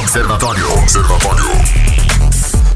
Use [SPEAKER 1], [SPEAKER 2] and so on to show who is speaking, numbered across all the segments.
[SPEAKER 1] Observatório. Observatório.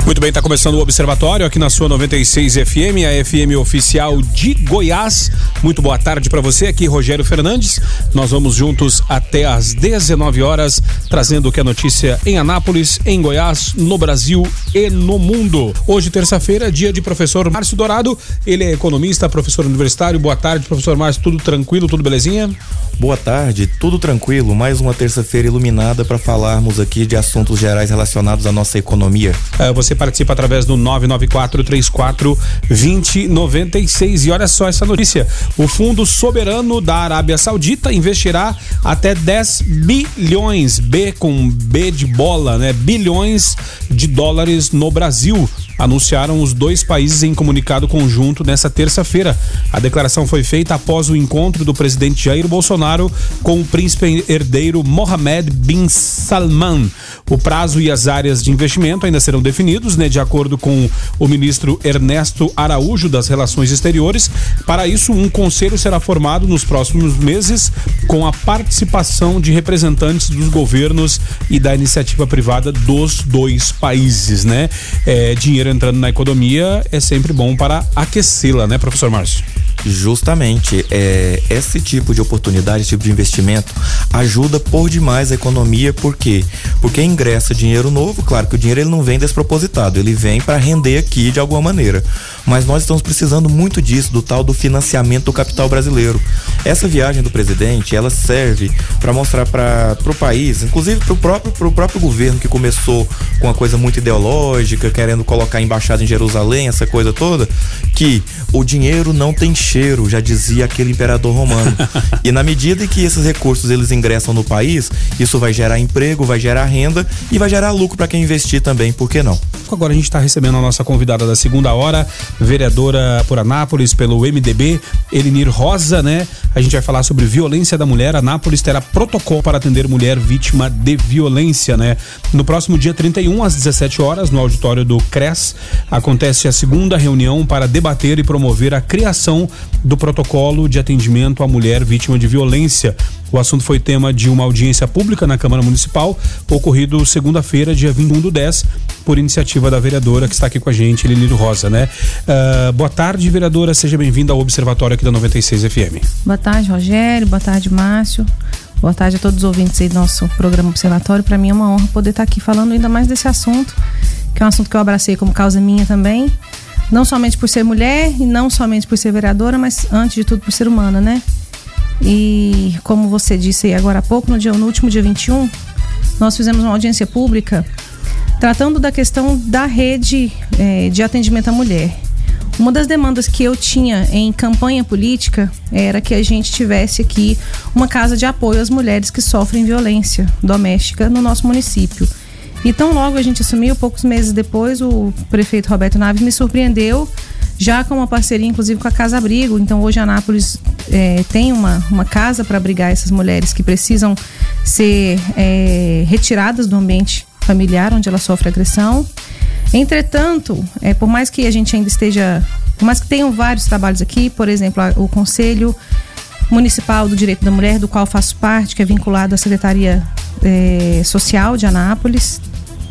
[SPEAKER 2] Muito bem, está começando o Observatório aqui na sua 96 FM, a FM oficial de Goiás. Muito boa tarde para você, aqui Rogério Fernandes. Nós vamos juntos até às 19 horas, trazendo o que é notícia em Anápolis, em Goiás, no Brasil e no mundo. Hoje, terça-feira, dia de professor Márcio Dourado. Ele é economista, professor universitário. Boa tarde, professor Márcio. Tudo tranquilo, tudo belezinha?
[SPEAKER 3] Boa tarde, tudo tranquilo. Mais uma terça-feira iluminada para falarmos aqui de assuntos gerais relacionados à nossa economia.
[SPEAKER 2] É, você você participa através do 99434 2096. E olha só essa notícia: o Fundo Soberano da Arábia Saudita investirá até 10 bilhões, B com B de bola, né? Bilhões de dólares no Brasil anunciaram os dois países em comunicado conjunto nessa terça-feira. A declaração foi feita após o encontro do presidente Jair Bolsonaro com o príncipe herdeiro Mohammed bin Salman. O prazo e as áreas de investimento ainda serão definidos, né, de acordo com o ministro Ernesto Araújo das Relações Exteriores. Para isso, um conselho será formado nos próximos meses com a participação de representantes dos governos e da iniciativa privada dos dois países, né? É, dinheiro dinheiro entrando na economia é sempre bom para aquecê-la, né, professor Márcio?
[SPEAKER 3] Justamente, é, esse tipo de oportunidade, esse tipo de investimento ajuda por demais a economia, por quê? Porque ingressa dinheiro novo, claro que o dinheiro ele não vem despropositado, ele vem para render aqui de alguma maneira. Mas nós estamos precisando muito disso, do tal do financiamento do capital brasileiro. Essa viagem do presidente, ela serve para mostrar para o país, inclusive para o próprio, pro próprio governo que começou com uma coisa muito ideológica, querendo colocar embaixada em Jerusalém, essa coisa toda, que o dinheiro não tem cheiro, já dizia aquele imperador romano. e na medida em que esses recursos eles ingressam no país, isso vai gerar emprego, vai gerar renda e vai gerar lucro para quem investir também, por que não?
[SPEAKER 2] Agora a gente está recebendo a nossa convidada da segunda hora, vereadora por Anápolis pelo MDB, Elinir Rosa, né? A gente vai falar sobre violência da mulher. Anápolis terá protocolo para atender mulher vítima de violência, né? No próximo dia 31 às 17 horas, no auditório do CRES, acontece a segunda reunião para debater e promover a criação do protocolo de atendimento à mulher vítima de violência. O assunto foi tema de uma audiência pública na Câmara Municipal, ocorrido segunda-feira, dia 21 do 10, por iniciativa da vereadora que está aqui com a gente, Elinir Rosa, né? Uh, boa tarde, vereadora, seja bem-vinda ao Observatório aqui da 96 FM.
[SPEAKER 4] Boa tarde, Rogério, boa tarde, Márcio. Boa tarde a todos os ouvintes aí do nosso programa Observatório. Para mim é uma honra poder estar aqui falando ainda mais desse assunto, que é um assunto que eu abracei como causa minha também não somente por ser mulher e não somente por ser vereadora, mas antes de tudo por ser humana, né? E como você disse agora há pouco, no, dia, no último dia 21, nós fizemos uma audiência pública tratando da questão da rede é, de atendimento à mulher. Uma das demandas que eu tinha em campanha política era que a gente tivesse aqui uma casa de apoio às mulheres que sofrem violência doméstica no nosso município. E tão logo a gente assumiu, poucos meses depois, o prefeito Roberto Naves me surpreendeu, já com uma parceria, inclusive, com a Casa Abrigo. Então, hoje, Anápolis é, tem uma, uma casa para abrigar essas mulheres que precisam ser é, retiradas do ambiente familiar onde ela sofre agressão. Entretanto, é, por mais que a gente ainda esteja. Por mais que tenham vários trabalhos aqui, por exemplo, a, o Conselho Municipal do Direito da Mulher, do qual faço parte, que é vinculado à Secretaria é, Social de Anápolis,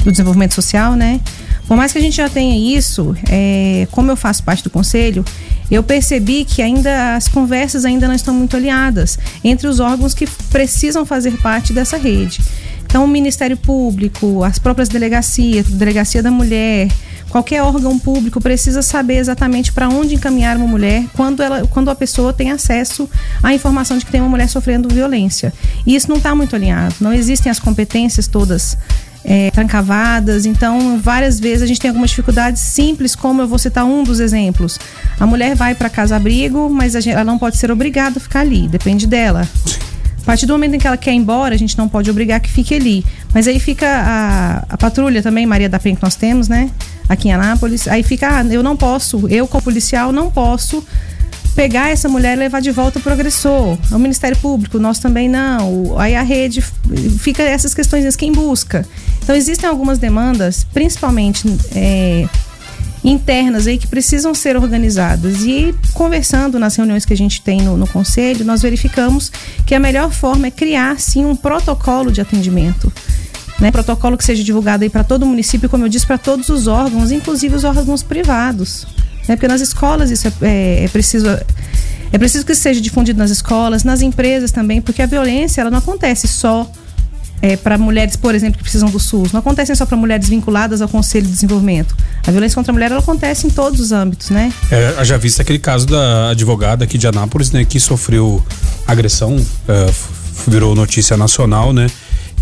[SPEAKER 4] do desenvolvimento social, né? Por mais que a gente já tenha isso, é, como eu faço parte do conselho, eu percebi que ainda as conversas ainda não estão muito alinhadas entre os órgãos que precisam fazer parte dessa rede. Então, o Ministério Público, as próprias delegacias, Delegacia da Mulher, qualquer órgão público precisa saber exatamente para onde encaminhar uma mulher quando, ela, quando a pessoa tem acesso à informação de que tem uma mulher sofrendo violência. E isso não está muito alinhado. Não existem as competências todas é, trancavadas. Então, várias vezes a gente tem algumas dificuldades simples, como eu vou citar um dos exemplos. A mulher vai para casa-abrigo, mas gente, ela não pode ser obrigada a ficar ali, depende dela. A partir do momento em que ela quer ir embora, a gente não pode obrigar que fique ali. Mas aí fica a, a patrulha também, Maria da Penha, que nós temos, né? Aqui em Anápolis. Aí fica, ah, eu não posso, eu como policial não posso pegar essa mulher e levar de volta o agressor. O Ministério Público, nós também não. Aí a rede fica essas questões, quem busca. Então existem algumas demandas, principalmente é, internas aí que precisam ser organizadas. E conversando nas reuniões que a gente tem no, no conselho, nós verificamos que a melhor forma é criar sim um protocolo de atendimento. Né? Protocolo que seja divulgado aí para todo o município, como eu disse, para todos os órgãos, inclusive os órgãos privados. Né? Porque nas escolas isso é, é, é preciso. É preciso que seja difundido nas escolas, nas empresas também, porque a violência ela não acontece só é, para mulheres, por exemplo, que precisam do SUS. Não acontece só para mulheres vinculadas ao Conselho de Desenvolvimento. A violência contra a mulher ela acontece em todos os âmbitos, né?
[SPEAKER 2] É, já visto aquele caso da advogada aqui de Anápolis, né, que sofreu agressão, é, virou notícia nacional, né?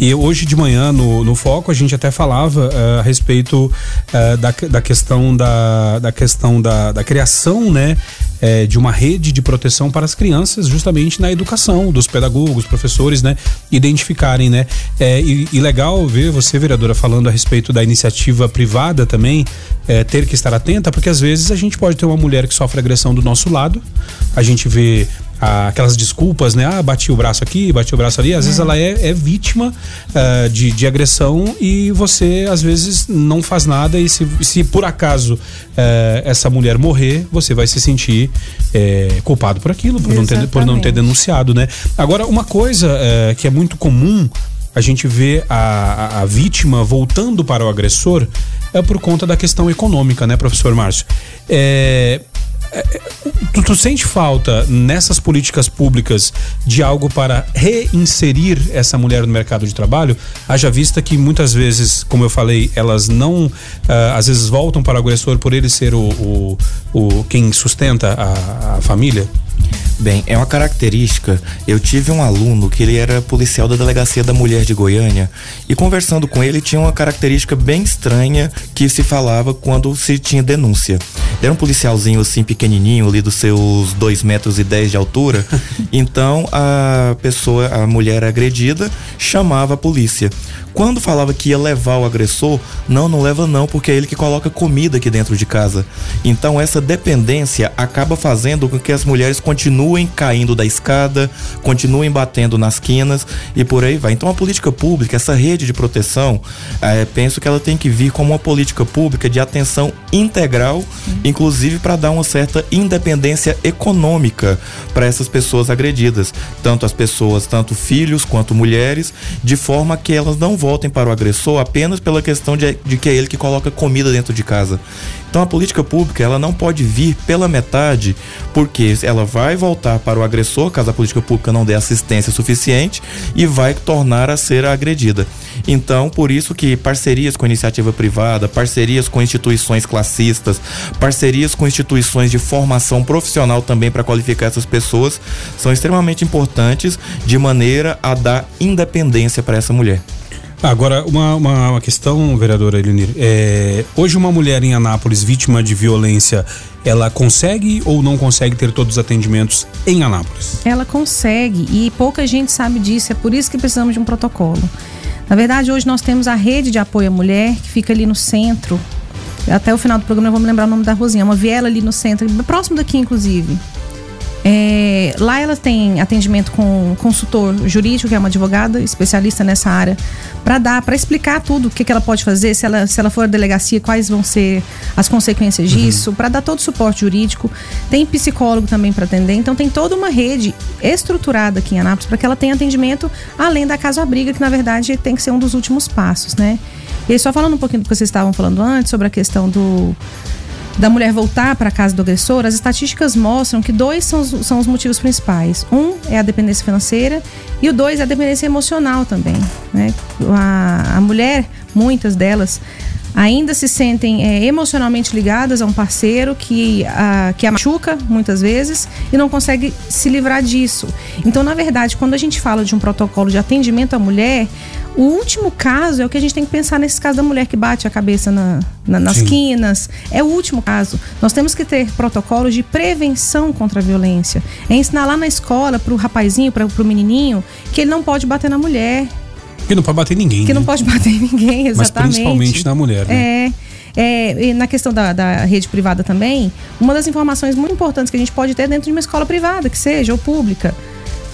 [SPEAKER 2] E hoje de manhã, no, no Foco, a gente até falava uh, a respeito uh, da, da questão, da, da, questão da, da criação, né? É, de uma rede de proteção para as crianças, justamente na educação, dos pedagogos, professores, né? Identificarem, né? É, e, e, legal ver você, vereadora, falando a respeito da iniciativa privada também, é, ter que estar atenta, porque às vezes a gente pode ter uma mulher que sofre agressão do nosso lado, a gente vê aquelas desculpas, né? Ah, bati o braço aqui, bati o braço ali. Às é. vezes ela é, é vítima uh, de, de agressão e você, às vezes, não faz nada. E se, se por acaso uh, essa mulher morrer, você vai se sentir uh, culpado por aquilo, por não, ter, por não ter denunciado, né? Agora, uma coisa que é muito comum a gente vê a, a, a, vítima voltando para o agressor é por conta da questão econômica, né, professor Márcio? É, Tu, tu, sente falta nessas políticas públicas de algo para reinserir essa mulher no mercado de trabalho? Haja vista que muitas vezes, como eu falei, elas não, uh, às vezes voltam para o agressor por ele ser o, o, o quem sustenta a, a família?
[SPEAKER 3] Bem, é uma característica. Eu tive um aluno que ele era policial da Delegacia da Mulher de Goiânia e conversando com ele tinha uma característica bem estranha que se falava quando se tinha denúncia. Era um policialzinho assim pequenininho, ali dos seus 2 metros e 10 de altura. Então a pessoa, a mulher agredida, chamava a polícia. Quando falava que ia levar o agressor, não, não leva não, porque é ele que coloca comida aqui dentro de casa. Então essa dependência acaba fazendo com que as mulheres continuem caindo da escada, continuem batendo nas quinas e por aí vai. Então a política pública, essa rede de proteção, é, penso que ela tem que vir como uma política pública de atenção integral, inclusive para dar uma certa independência econômica para essas pessoas agredidas, tanto as pessoas, tanto filhos quanto mulheres, de forma que elas não voltem para o agressor apenas pela questão de, de que é ele que coloca comida dentro de casa. Então a política pública ela não pode vir pela metade, porque ela vai voltar para o agressor caso a política pública não dê assistência suficiente e vai tornar a ser agredida. Então, por isso que parcerias com iniciativa privada, parcerias com instituições classistas, parcerias com instituições de formação profissional também para qualificar essas pessoas são extremamente importantes de maneira a dar independência para essa mulher.
[SPEAKER 2] Agora, uma, uma, uma questão, vereadora Elenir. É, hoje, uma mulher em Anápolis vítima de violência, ela consegue ou não consegue ter todos os atendimentos em Anápolis?
[SPEAKER 4] Ela consegue e pouca gente sabe disso, é por isso que precisamos de um protocolo. Na verdade, hoje nós temos a rede de apoio à mulher, que fica ali no centro. Até o final do programa eu vou me lembrar o nome da Rosinha, uma viela ali no centro, próximo daqui, inclusive. É, lá ela tem atendimento com consultor jurídico, que é uma advogada especialista nessa área, para dar, para explicar tudo o que, que ela pode fazer, se ela, se ela for delegacia, quais vão ser as consequências uhum. disso, uhum. para dar todo o suporte jurídico. Tem psicólogo também para atender, então tem toda uma rede estruturada aqui em Anápolis para que ela tenha atendimento além da casa-abriga, que na verdade tem que ser um dos últimos passos, né? E aí, só falando um pouquinho do que vocês estavam falando antes sobre a questão do da mulher voltar para a casa do agressor, as estatísticas mostram que dois são os, são os motivos principais. Um é a dependência financeira e o dois é a dependência emocional também. Né? A, a mulher, muitas delas, ainda se sentem é, emocionalmente ligadas a um parceiro que a, que a machuca muitas vezes e não consegue se livrar disso. Então, na verdade, quando a gente fala de um protocolo de atendimento à mulher, o último caso é o que a gente tem que pensar nesse caso da mulher que bate a cabeça na, na, nas Sim. quinas. É o último caso. Nós temos que ter protocolos de prevenção contra a violência. É ensinar lá na escola para o rapazinho, para o menininho, que ele não pode bater na mulher,
[SPEAKER 2] que não pode bater ninguém.
[SPEAKER 4] Que né? não pode bater ninguém, exatamente. Mas
[SPEAKER 2] principalmente na mulher,
[SPEAKER 4] né? É. É, e na questão da, da, rede privada também, uma das informações muito importantes que a gente pode ter dentro de uma escola privada, que seja, ou pública.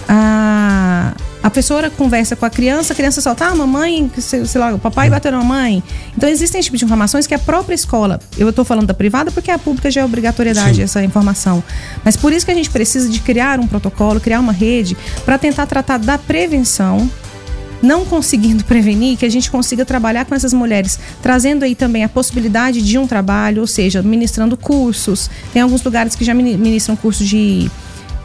[SPEAKER 4] A, a professora conversa com a criança, a criança solta, ah, mamãe, sei, sei lá, o papai bateu na mãe. Então, existem esse tipo de informações que a própria escola, eu estou falando da privada porque a pública já é obrigatoriedade Sim. essa informação. Mas por isso que a gente precisa de criar um protocolo, criar uma rede para tentar tratar da prevenção não conseguindo prevenir, que a gente consiga trabalhar com essas mulheres, trazendo aí também a possibilidade de um trabalho, ou seja, ministrando cursos. Tem alguns lugares que já ministram curso de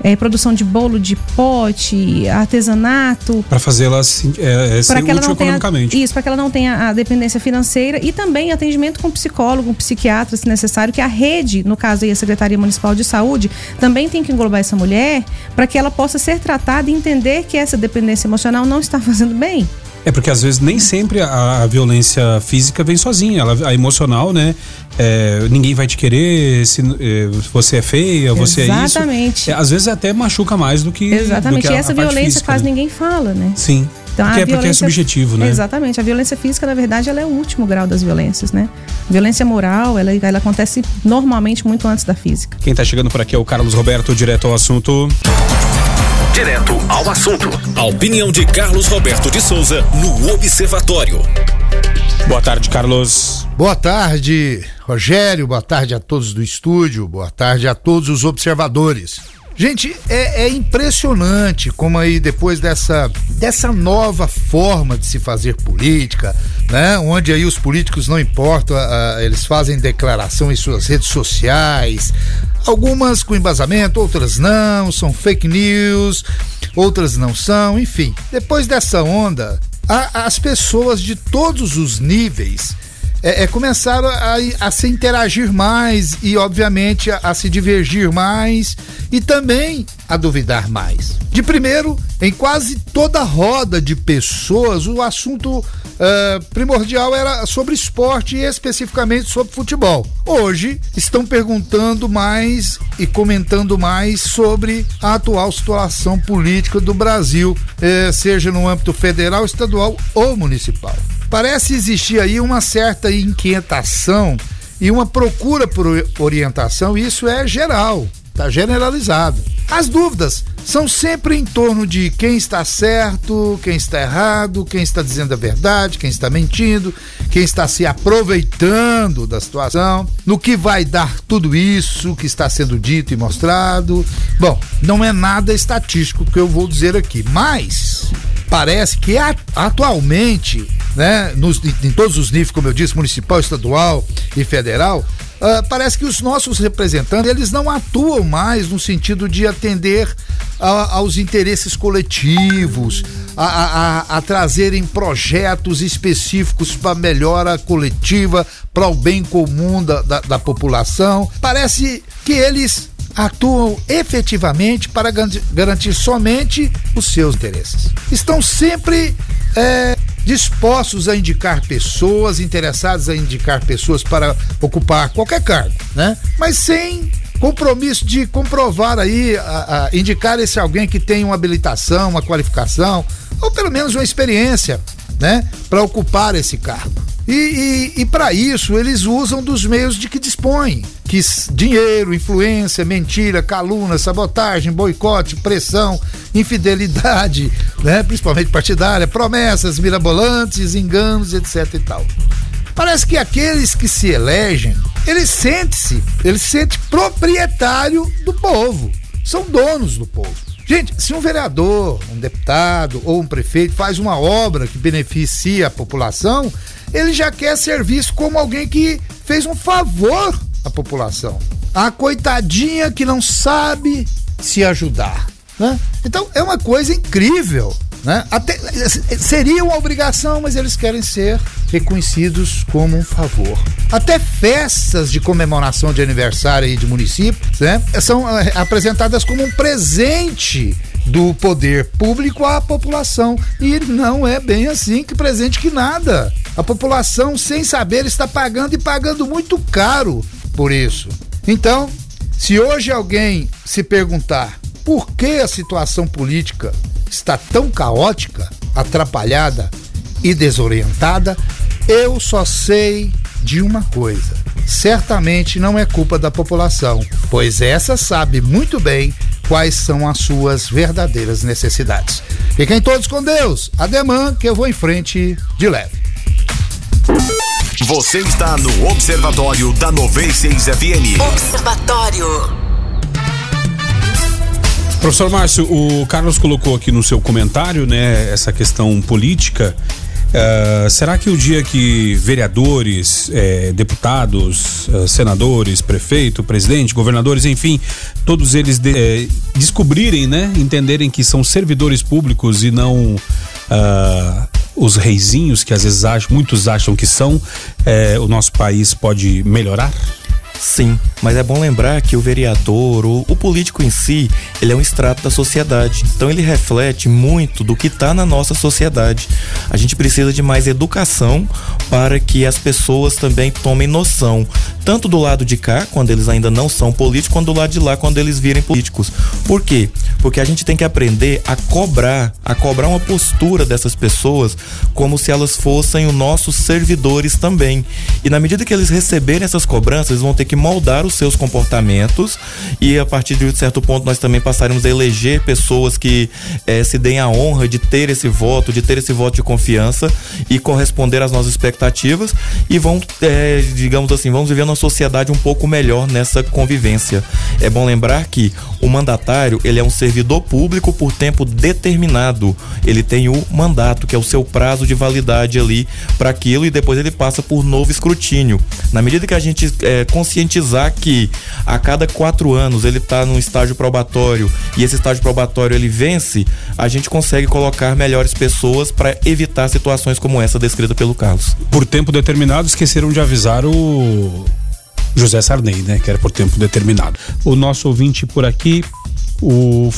[SPEAKER 4] é, produção de bolo de pote, artesanato.
[SPEAKER 2] Para fazê-las é, é, ser
[SPEAKER 4] que ela
[SPEAKER 2] útil
[SPEAKER 4] não tenha,
[SPEAKER 2] economicamente.
[SPEAKER 4] Isso, para que ela não tenha a dependência financeira e também atendimento com psicólogo, com psiquiatra, se necessário, que a rede, no caso aí a Secretaria Municipal de Saúde, também tem que englobar essa mulher para que ela possa ser tratada e entender que essa dependência emocional não está fazendo bem.
[SPEAKER 2] É porque às vezes nem sempre a, a violência física vem sozinha, ela, a emocional, né? É, ninguém vai te querer, se é, você é feia, você é isso.
[SPEAKER 4] Exatamente.
[SPEAKER 2] É, às vezes até machuca mais do que.
[SPEAKER 4] Exatamente.
[SPEAKER 2] Do que a,
[SPEAKER 4] e essa violência física, quase né? ninguém fala, né?
[SPEAKER 2] Sim. Então, porque, é, porque é subjetivo, né?
[SPEAKER 4] Exatamente. A violência física, na verdade, ela é o último grau das violências, né? A violência moral, ela, ela acontece normalmente muito antes da física.
[SPEAKER 2] Quem está chegando por aqui é o Carlos Roberto, direto ao assunto.
[SPEAKER 1] Direto ao assunto.
[SPEAKER 5] A opinião de Carlos Roberto de Souza no Observatório.
[SPEAKER 2] Boa tarde, Carlos.
[SPEAKER 6] Boa tarde, Rogério. Boa tarde a todos do estúdio. Boa tarde a todos os observadores. Gente, é, é, impressionante como aí depois dessa, dessa nova forma de se fazer política, né? Onde aí os políticos não importam, eles fazem declaração em suas redes sociais, algumas com embasamento, outras não, são fake news, outras não são, enfim. Depois dessa onda, as pessoas de todos os níveis é, é começaram a, a, se interagir mais e, obviamente, a, a, se divergir mais e também a duvidar mais. De primeiro, em quase toda roda de pessoas, o assunto uh, primordial era sobre esporte e especificamente sobre futebol. Hoje, estão perguntando mais e comentando mais sobre a atual situação política do Brasil, eh, seja no âmbito federal, estadual ou municipal. Parece existir aí uma certa inquietação e uma procura por orientação, e isso é geral, está generalizado. As dúvidas são sempre em torno de quem está certo, quem está errado, quem está dizendo a verdade, quem está mentindo, quem está se aproveitando da situação, no que vai dar tudo isso que está sendo dito e mostrado. Bom, não é nada estatístico que eu vou dizer aqui, mas parece que atualmente, né, nos, em todos os níveis, como eu disse, municipal, estadual e federal, uh, parece que os nossos representantes eles não atuam mais no sentido de atender aos interesses coletivos, a, a, a, trazerem projetos específicos para melhora coletiva, para o bem comum da, da, da população. Parece que eles atuam efetivamente para garantir somente os seus interesses. Estão sempre é, dispostos a indicar pessoas, interessados a indicar pessoas para ocupar qualquer cargo, né? Mas sem compromisso de comprovar aí, a, a indicar esse alguém que tem uma habilitação, uma qualificação, ou pelo menos uma experiência, né? Para ocupar esse cargo. E, e, e para isso eles usam dos meios de que dispõem, que dinheiro, influência, mentira, calúnia, sabotagem, boicote, pressão, infidelidade, né, principalmente partidária, promessas mirabolantes, enganos, etc e tal. Parece que aqueles que se elegem, eles sentem-se, eles se sente proprietário do povo, são donos do povo. Gente, se um vereador, um deputado ou um prefeito faz uma obra que beneficia a população, ele já quer ser visto como alguém que fez um favor à população. A coitadinha que não sabe se ajudar. Né? Então é uma coisa incrível. Né? Até, seria uma obrigação, mas eles querem ser reconhecidos como um favor. Até festas de comemoração de aniversário e de municípios né, são é, apresentadas como um presente do poder público à população. E não é bem assim que presente que nada. A população, sem saber, está pagando e pagando muito caro por isso. Então, se hoje alguém se perguntar por que a situação política está tão caótica, atrapalhada e desorientada, eu só sei de uma coisa: certamente não é culpa da população, pois essa sabe muito bem quais são as suas verdadeiras necessidades. Fiquem todos com Deus. Ademã que eu vou em frente de leve.
[SPEAKER 5] Você está no Observatório da 96 FM.
[SPEAKER 7] Observatório.
[SPEAKER 2] Professor Márcio, o Carlos colocou aqui no seu comentário, né, essa questão política. Uh, será que o dia que vereadores, eh, deputados, uh, senadores, prefeito, presidente, governadores, enfim, todos eles de, eh, descobrirem, né, entenderem que são servidores públicos e não uh, os reizinhos que às vezes acham, muitos acham que são, o nosso país pode melhorar?
[SPEAKER 3] Sim, mas é bom lembrar que o vereador, o, o político em si, ele é um extrato da sociedade. Então ele reflete muito do que está na nossa sociedade. A gente precisa de mais educação para que as pessoas também tomem noção, tanto do lado de cá, quando eles ainda não são políticos, quanto do lado de lá, quando eles virem políticos. Por quê? Porque a gente tem que aprender a cobrar, a cobrar uma postura dessas pessoas como se elas fossem os nossos servidores também. E na medida que eles receberem essas cobranças, eles vão ter que que moldar os seus comportamentos e a partir de um certo ponto nós também passaremos a eleger pessoas que eh, se deem a honra de ter esse voto, de ter esse voto de confiança e corresponder às nossas expectativas e vão, eh, digamos assim, vamos viver numa sociedade um pouco melhor nessa convivência. É bom lembrar que o mandatário ele é um servidor público por tempo determinado. Ele tem o mandato que é o seu prazo de validade ali para aquilo e depois ele passa por novo escrutínio. Na medida que a gente é, conscientizar que a cada quatro anos ele está num estágio probatório e esse estágio probatório ele vence, a gente consegue colocar melhores pessoas para evitar situações como essa descrita pelo Carlos.
[SPEAKER 2] Por tempo determinado, esqueceram de avisar o José Sarney, né? Que era por tempo determinado. O nosso ouvinte por aqui o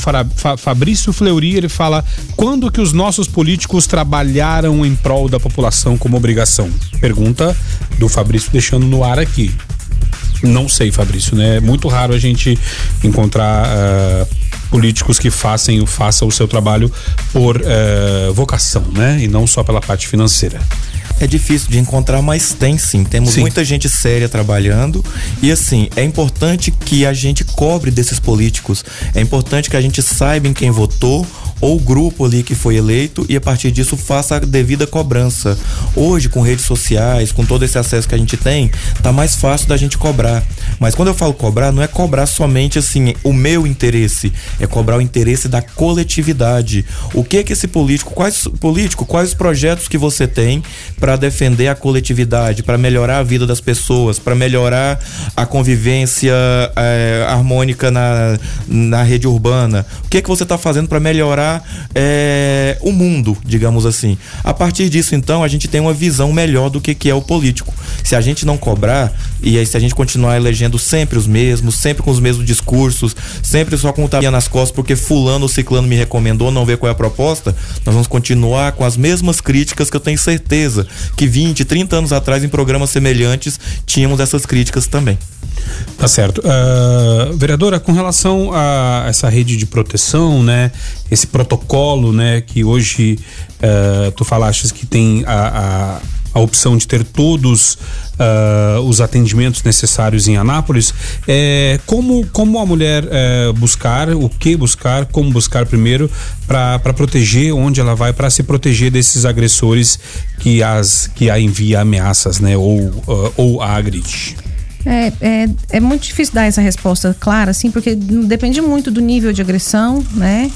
[SPEAKER 2] Fabrício Fleury ele fala quando que os nossos políticos trabalharam em prol da população como obrigação? Pergunta do Fabrício deixando no ar aqui. Não sei, Fabrício, né? É muito raro a gente encontrar uh, políticos que façam, façam o seu trabalho por uh, vocação, né? E não só pela parte financeira.
[SPEAKER 3] É difícil de encontrar, mas tem sim. Temos sim. muita gente séria trabalhando e assim, é importante que a gente cobre desses políticos. É importante que a gente saiba em quem votou ou grupo ali que foi eleito e a partir disso faça a devida cobrança. Hoje, com redes sociais, com todo esse acesso que a gente tem, tá mais fácil da gente cobrar. Mas quando eu falo cobrar, não é cobrar somente assim o meu interesse, é cobrar o interesse da coletividade. O que que esse político, quais político, quais os projetos que você tem para defender a coletividade, para melhorar a vida das pessoas, para melhorar a convivência é, harmônica na, na rede urbana? O que que você está fazendo para melhorar é, o mundo, digamos assim. A partir disso, então, a gente tem uma visão melhor do que, que é o político. Se a gente não cobrar, e aí se a gente continuar elegendo sempre os mesmos, sempre com os mesmos discursos, sempre só com o nas costas, porque fulano ou ciclano me recomendou, não ver qual é a proposta, nós vamos continuar com as mesmas críticas que eu tenho certeza que 20, 30 anos atrás, em programas semelhantes, tínhamos essas críticas também.
[SPEAKER 2] Tá certo. Uh, vereadora, com relação a essa rede de proteção, né? Esse protocolo, né? Que hoje uh, tu falaste que tem a, a, a opção de ter todos uh, os atendimentos necessários em Anápolis. É, como, como a mulher é, buscar, o que buscar, como buscar primeiro para proteger onde ela vai, para se proteger desses agressores que, as, que a envia ameaças, né? Ou, ou a agride.
[SPEAKER 4] É, é, é muito difícil dar essa resposta clara, assim, porque depende muito do nível de agressão, né?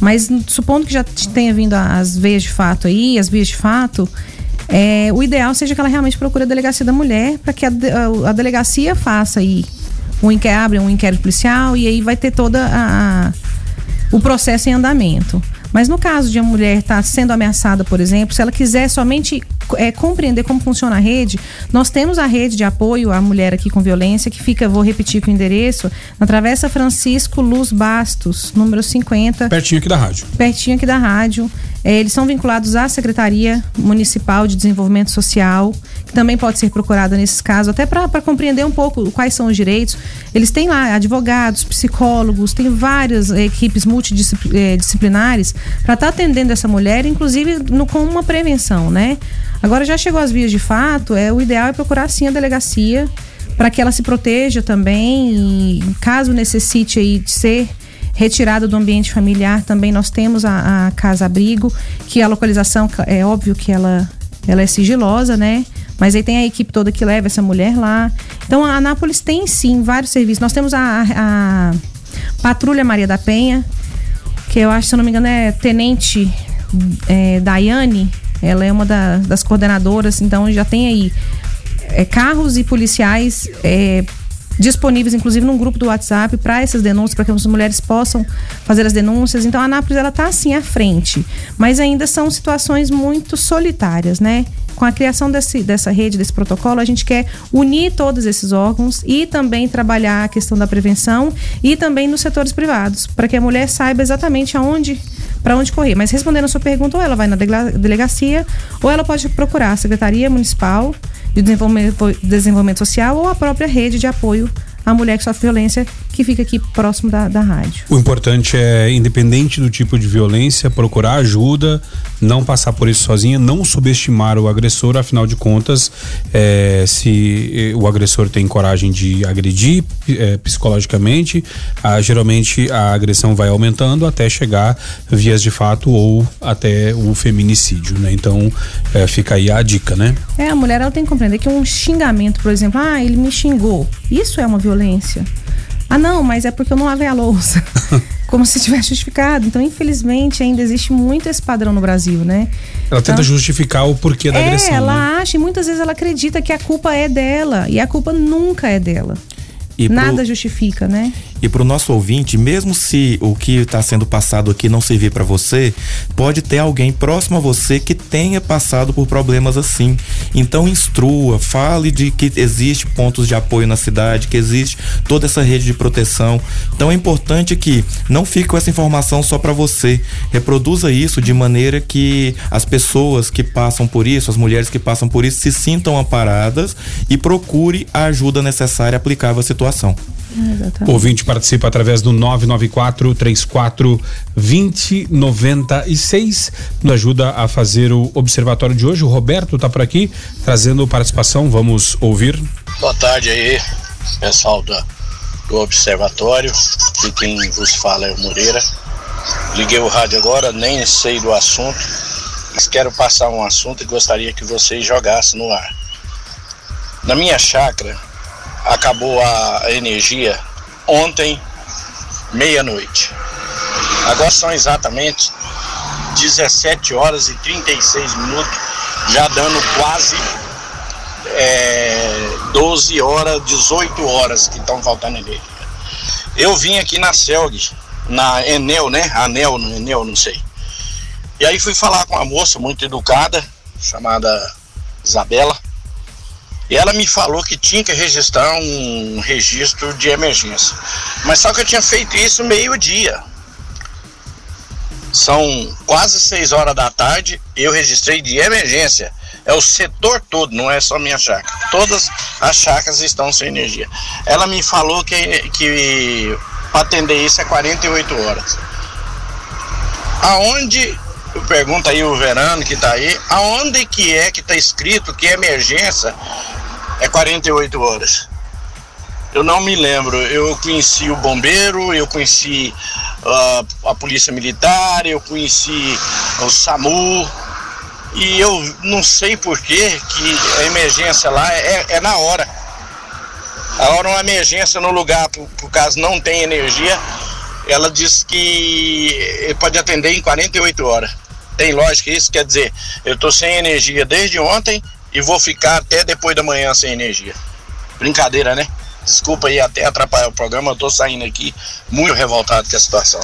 [SPEAKER 4] Mas supondo que já tenha vindo as veias de fato aí, as vias de fato, é, o ideal seja que ela realmente procure a delegacia da mulher para que a, a, delegacia faça aí um inquérito, um inquérito policial e aí vai ter toda a, a o processo em andamento. Mas no caso de a mulher estar tá sendo ameaçada, por exemplo, se ela quiser somente é, compreender como funciona a rede, nós temos a rede de apoio à mulher aqui com violência, que fica, vou repetir aqui o endereço, na Travessa Francisco Luz Bastos, número 50.
[SPEAKER 2] Pertinho aqui da rádio.
[SPEAKER 4] Pertinho aqui da rádio. É, eles são vinculados à Secretaria Municipal de Desenvolvimento Social, que também pode ser procurada nesses casos, até para compreender um pouco quais são os direitos. Eles têm lá advogados, psicólogos, tem várias equipes multidisciplinares para estar tá atendendo essa mulher, inclusive no, com uma prevenção, né? Agora já chegou às vias de fato, é o ideal é procurar sim a delegacia para que ela se proteja também e caso necessite aí de ser retirada do ambiente familiar. Também nós temos a, a casa abrigo, que a localização é óbvio que ela, ela é sigilosa, né? Mas aí tem a equipe toda que leva essa mulher lá. Então a Anápolis tem sim vários serviços. Nós temos a, a, a Patrulha Maria da Penha, que eu acho, se eu não me engano, é Tenente é, Daiane, ela é uma da, das coordenadoras, então já tem aí é, carros e policiais é, disponíveis, inclusive, num grupo do WhatsApp para essas denúncias, para que as mulheres possam fazer as denúncias. Então, a Anápolis ela está assim à frente, mas ainda são situações muito solitárias, né? Com a criação desse, dessa rede, desse protocolo, a gente quer unir todos esses órgãos e também trabalhar a questão da prevenção e também nos setores privados, para que a mulher saiba exatamente aonde para onde correr. Mas respondendo a sua pergunta, ou ela vai na delegacia, ou ela pode procurar a Secretaria Municipal de Desenvolvimento, Desenvolvimento Social ou a própria rede de apoio à mulher que sofre violência que fica aqui próximo da, da rádio.
[SPEAKER 2] O importante é, independente do tipo de violência, procurar ajuda, não passar por isso sozinha, não subestimar o agressor, afinal de contas, é, se eh, o agressor tem coragem de agredir é, psicologicamente, a, geralmente a agressão vai aumentando até chegar vias de fato ou até o feminicídio, né? Então é, fica aí a dica, né?
[SPEAKER 4] É, a mulher ela tem que compreender que um xingamento, por exemplo, ah, ele me xingou, isso é uma violência. Ah, não, mas é porque eu não lavei a louça. Como se tivesse justificado. Então, infelizmente, ainda existe muito esse padrão no Brasil, né?
[SPEAKER 2] Ela tenta então, justificar o porquê da
[SPEAKER 4] é,
[SPEAKER 2] agressão.
[SPEAKER 4] Ela
[SPEAKER 2] né?
[SPEAKER 4] acha e muitas vezes ela acredita que a culpa é dela. E a culpa nunca é dela.
[SPEAKER 3] E
[SPEAKER 4] Nada
[SPEAKER 3] pro,
[SPEAKER 4] justifica, né?
[SPEAKER 3] E para o nosso ouvinte, mesmo se o que está sendo passado aqui não servir para você, pode ter alguém próximo a você que tenha passado por problemas assim. Então instrua, fale de que existe pontos de apoio na cidade, que existe toda essa rede de proteção. Então é importante que não fique com essa informação só para você. Reproduza isso de maneira que as pessoas que passam por isso, as mulheres que passam por isso, se sintam amparadas e procure a ajuda necessária aplicável à situação.
[SPEAKER 2] Exatamente. O ouvinte participa através do 994 34 2096. Nos ajuda a fazer o observatório de hoje. O Roberto está por aqui trazendo participação. Vamos ouvir.
[SPEAKER 7] Boa tarde aí, pessoal do, do observatório. E quem vos fala é o Moreira. Liguei o rádio agora, nem sei do assunto, mas quero passar um assunto e gostaria que vocês jogassem no ar. Na minha chácara, acabou a energia ontem, meia-noite. Agora são exatamente 17 horas e 36 minutos, já dando quase é, 12 horas, 18 horas que estão faltando energia. Eu vim aqui na Celg, na Enel, né? Anel, Enel, não sei. E aí fui falar com uma moça muito educada, chamada Isabela. E ela me falou que tinha que registrar um registro de emergência. Mas só que eu tinha feito isso meio-dia. São quase 6 horas da tarde, eu registrei de emergência. É o setor todo, não é só minha chácara. Todas as chácaras estão sem energia. Ela me falou que, que para atender isso é 48 horas. Aonde pergunta aí o Verano que está aí, aonde que é que está escrito que emergência é 48 horas? Eu não me lembro. Eu conheci o bombeiro, eu conheci uh, a polícia militar, eu conheci o SAMU e eu não sei por que a emergência lá é, é na hora. A hora uma emergência no lugar, por, por caso não tem energia, ela diz que pode atender em 48 horas. Tem lógica isso? Quer dizer, eu estou sem energia desde ontem e vou ficar até depois da manhã sem energia. Brincadeira, né? Desculpa aí até atrapalhar o programa, eu tô saindo aqui muito revoltado com a situação.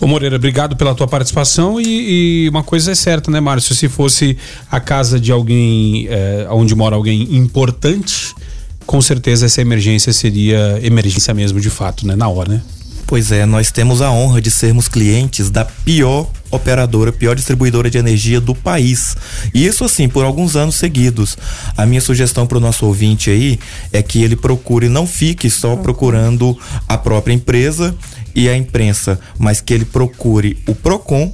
[SPEAKER 2] Ô Moreira, obrigado pela tua participação e, e, uma coisa é certa, né, Márcio? Se fosse a casa de alguém, é, onde mora alguém importante, com certeza essa emergência seria emergência mesmo, de fato, né? Na hora, né?
[SPEAKER 3] Pois é, nós temos a honra de sermos clientes da pior operadora, pior distribuidora de energia do país. E isso assim, por alguns anos seguidos. A minha sugestão para o nosso ouvinte aí é que ele procure, não fique só procurando a própria empresa e a imprensa, mas que ele procure o Procon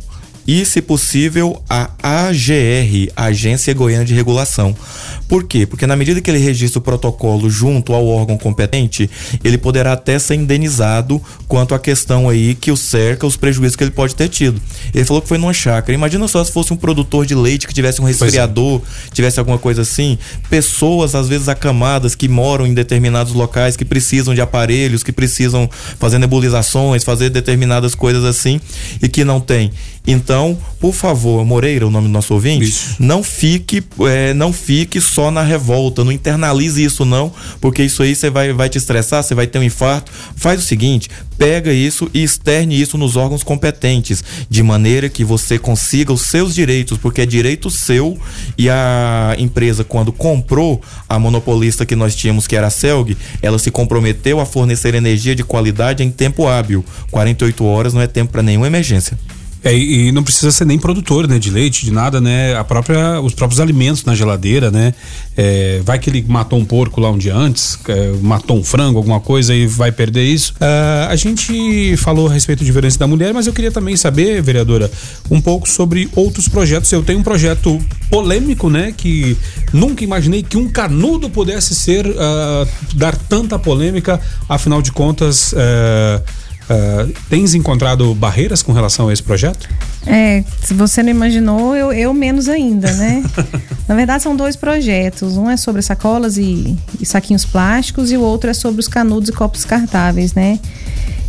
[SPEAKER 3] e, se possível, a AGR, Agência Goiana de Regulação. Por quê? Porque na medida que ele registra o protocolo junto ao órgão competente, ele poderá até ser indenizado quanto à questão aí que o cerca, os prejuízos que ele pode ter tido. Ele falou que foi numa chácara. Imagina só se fosse um produtor de leite que tivesse um resfriador, é. tivesse alguma coisa assim. Pessoas, às vezes, acamadas que moram em determinados locais, que precisam de aparelhos, que precisam fazer nebulizações, fazer determinadas coisas assim, e que não tem. Então, por favor, Moreira, o nome do nosso ouvinte, isso. não fique, é, não fique só na revolta, não internalize isso não, porque isso aí você vai, vai te estressar, você vai ter um infarto. Faz o seguinte, pega isso e externe isso nos órgãos competentes, de maneira que você consiga os seus direitos, porque é direito seu e a empresa quando comprou a monopolista que nós tínhamos, que era a Celg, ela se comprometeu a fornecer energia de qualidade em tempo hábil. 48 horas não é tempo para nenhuma emergência.
[SPEAKER 2] É, e não precisa ser nem produtor, né, de leite, de nada, né? A própria, os próprios alimentos na geladeira, né? É, vai que ele matou um porco lá um dia antes, é, matou um frango, alguma coisa e vai perder isso. Uh, a gente falou a respeito de violência da mulher, mas eu queria também saber, vereadora, um pouco sobre outros projetos. Eu tenho um projeto polêmico, né? Que nunca imaginei que um canudo pudesse ser uh, dar tanta polêmica. Afinal de contas. Uh, Uh, tens encontrado barreiras com relação a esse projeto?
[SPEAKER 4] É, se você não imaginou, eu, eu menos ainda, né? Na verdade, são dois projetos. Um é sobre sacolas e, e, saquinhos plásticos e o outro é sobre os canudos e copos descartáveis, né?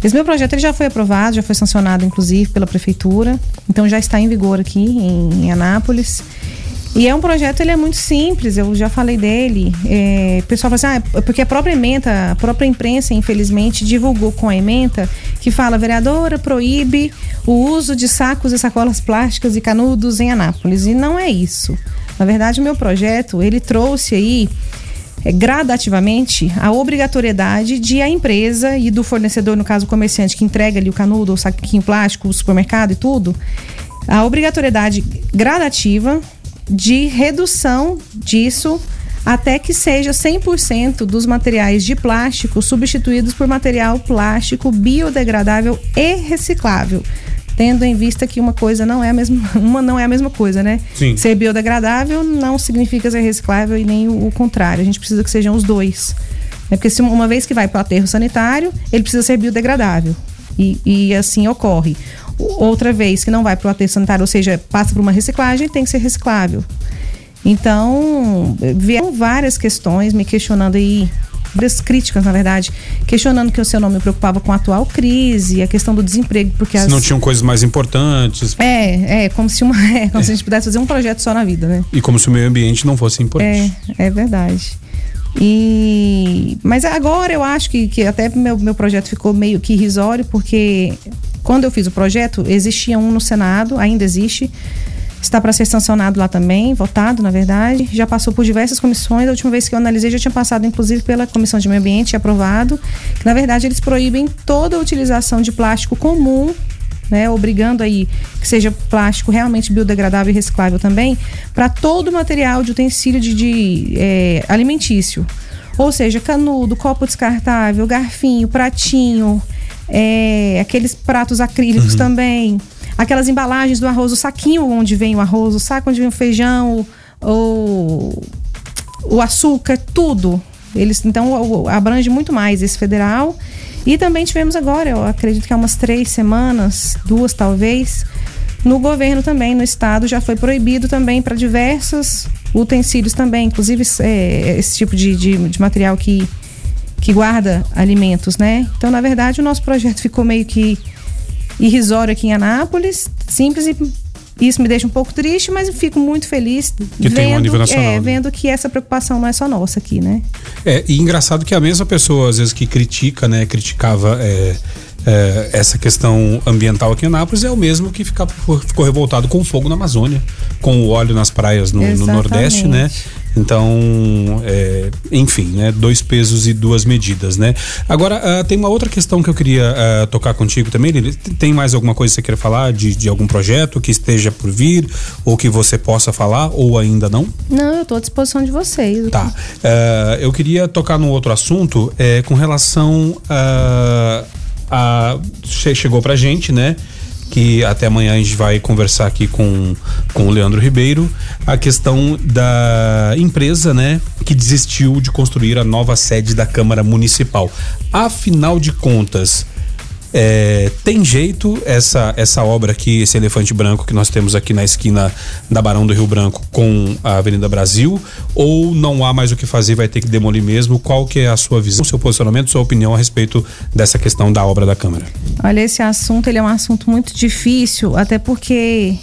[SPEAKER 4] Esse meu projeto ele já foi aprovado, já foi sancionado, inclusive, pela prefeitura. Então já está em vigor aqui em, em Anápolis. E é um projeto, ele é muito simples, eu já falei dele. É, o pessoal fala assim, ah, é porque a própria ementa, a própria imprensa, infelizmente, divulgou com a ementa que fala, vereadora proíbe o uso de sacos e sacolas plásticas e canudos em Anápolis. E não é isso. Na verdade, o meu projeto, ele trouxe aí é, gradativamente a obrigatoriedade de a empresa e do fornecedor, no caso o comerciante que entrega ali o canudo, o saquinho plástico, o supermercado e tudo, a obrigatoriedade gradativa de redução disso até que seja 100% dos materiais de plástico substituídos por material plástico biodegradável e reciclável. Tendo em vista que uma coisa não é a mesma, uma não é a mesma coisa, né?
[SPEAKER 2] Sim.
[SPEAKER 4] Ser biodegradável não significa ser reciclável e nem o, o contrário. A gente precisa que sejam os dois. Né? Porque se uma vez que vai para o aterro sanitário, ele precisa ser biodegradável. E, e assim ocorre outra vez que não vai para o aterro sanitário, ou seja, passa por uma reciclagem, tem que ser reciclável. Então, vieram várias questões me questionando aí, várias críticas, na verdade, questionando que o seu nome me preocupava com a atual crise, a questão do desemprego, porque
[SPEAKER 2] se
[SPEAKER 4] as...
[SPEAKER 2] não tinham coisas mais importantes.
[SPEAKER 4] É, é como se uma, é, como é. se a gente pudesse fazer um projeto só na vida, né?
[SPEAKER 2] E como se o meio ambiente não fosse importante.
[SPEAKER 4] É, é verdade. E mas agora eu acho que, que até meu, meu projeto ficou meio que irrisório, porque quando eu fiz o projeto, existia um no Senado, ainda existe. Está para ser sancionado lá também, votado, na verdade. Já passou por diversas comissões. A última vez que eu analisei já tinha passado, inclusive, pela Comissão de Meio Ambiente aprovado. Que, na verdade, eles proíbem toda a utilização de plástico comum né, obrigando aí que seja plástico realmente biodegradável e reciclável também, para todo o material de utensílio de, de é, alimentício. Ou seja, canudo, copo descartável, garfinho, pratinho, é, aqueles pratos acrílicos uhum. também, aquelas embalagens do arroz, o saquinho onde vem o arroz, o saco onde vem o feijão, o, o açúcar, tudo. Eles então abrange muito mais esse federal. E também tivemos agora, eu acredito que há umas três semanas, duas talvez, no governo também, no estado, já foi proibido também para diversos utensílios também, inclusive é, esse tipo de, de, de material que que guarda alimentos, né? Então, na verdade, o nosso projeto ficou meio que irrisório aqui em Anápolis, simples e isso me deixa um pouco triste, mas fico muito feliz
[SPEAKER 2] que vendo, um nacional,
[SPEAKER 4] é,
[SPEAKER 2] né?
[SPEAKER 4] vendo que essa preocupação não é só nossa aqui, né?
[SPEAKER 2] É, e engraçado que a mesma pessoa, às vezes, que critica, né, criticava é, é, essa questão ambiental aqui em Anápolis é o mesmo que ficava, ficou revoltado com o fogo na Amazônia, com o óleo nas praias no, no Nordeste, né? Então, é, enfim, né? Dois pesos e duas medidas, né? Agora, uh, tem uma outra questão que eu queria uh, tocar contigo também, Lili. Tem mais alguma coisa que você queira falar de, de algum projeto que esteja por vir ou que você possa falar ou ainda não?
[SPEAKER 4] Não, eu estou à disposição de vocês.
[SPEAKER 2] Tá. Uh, eu queria tocar num outro assunto é, com relação a, a. Chegou pra gente, né? Que até amanhã a gente vai conversar aqui com, com o Leandro Ribeiro, a questão da empresa, né, que desistiu de construir a nova sede da Câmara Municipal. Afinal de contas, é, tem jeito essa essa obra aqui, esse elefante branco que nós temos aqui na esquina da Barão do Rio Branco com a Avenida Brasil, ou não há mais o que fazer, vai ter que demolir mesmo? Qual que é a sua visão, seu posicionamento, sua opinião a respeito dessa questão da obra da Câmara?
[SPEAKER 4] Olha, esse assunto ele é um assunto muito difícil, até porque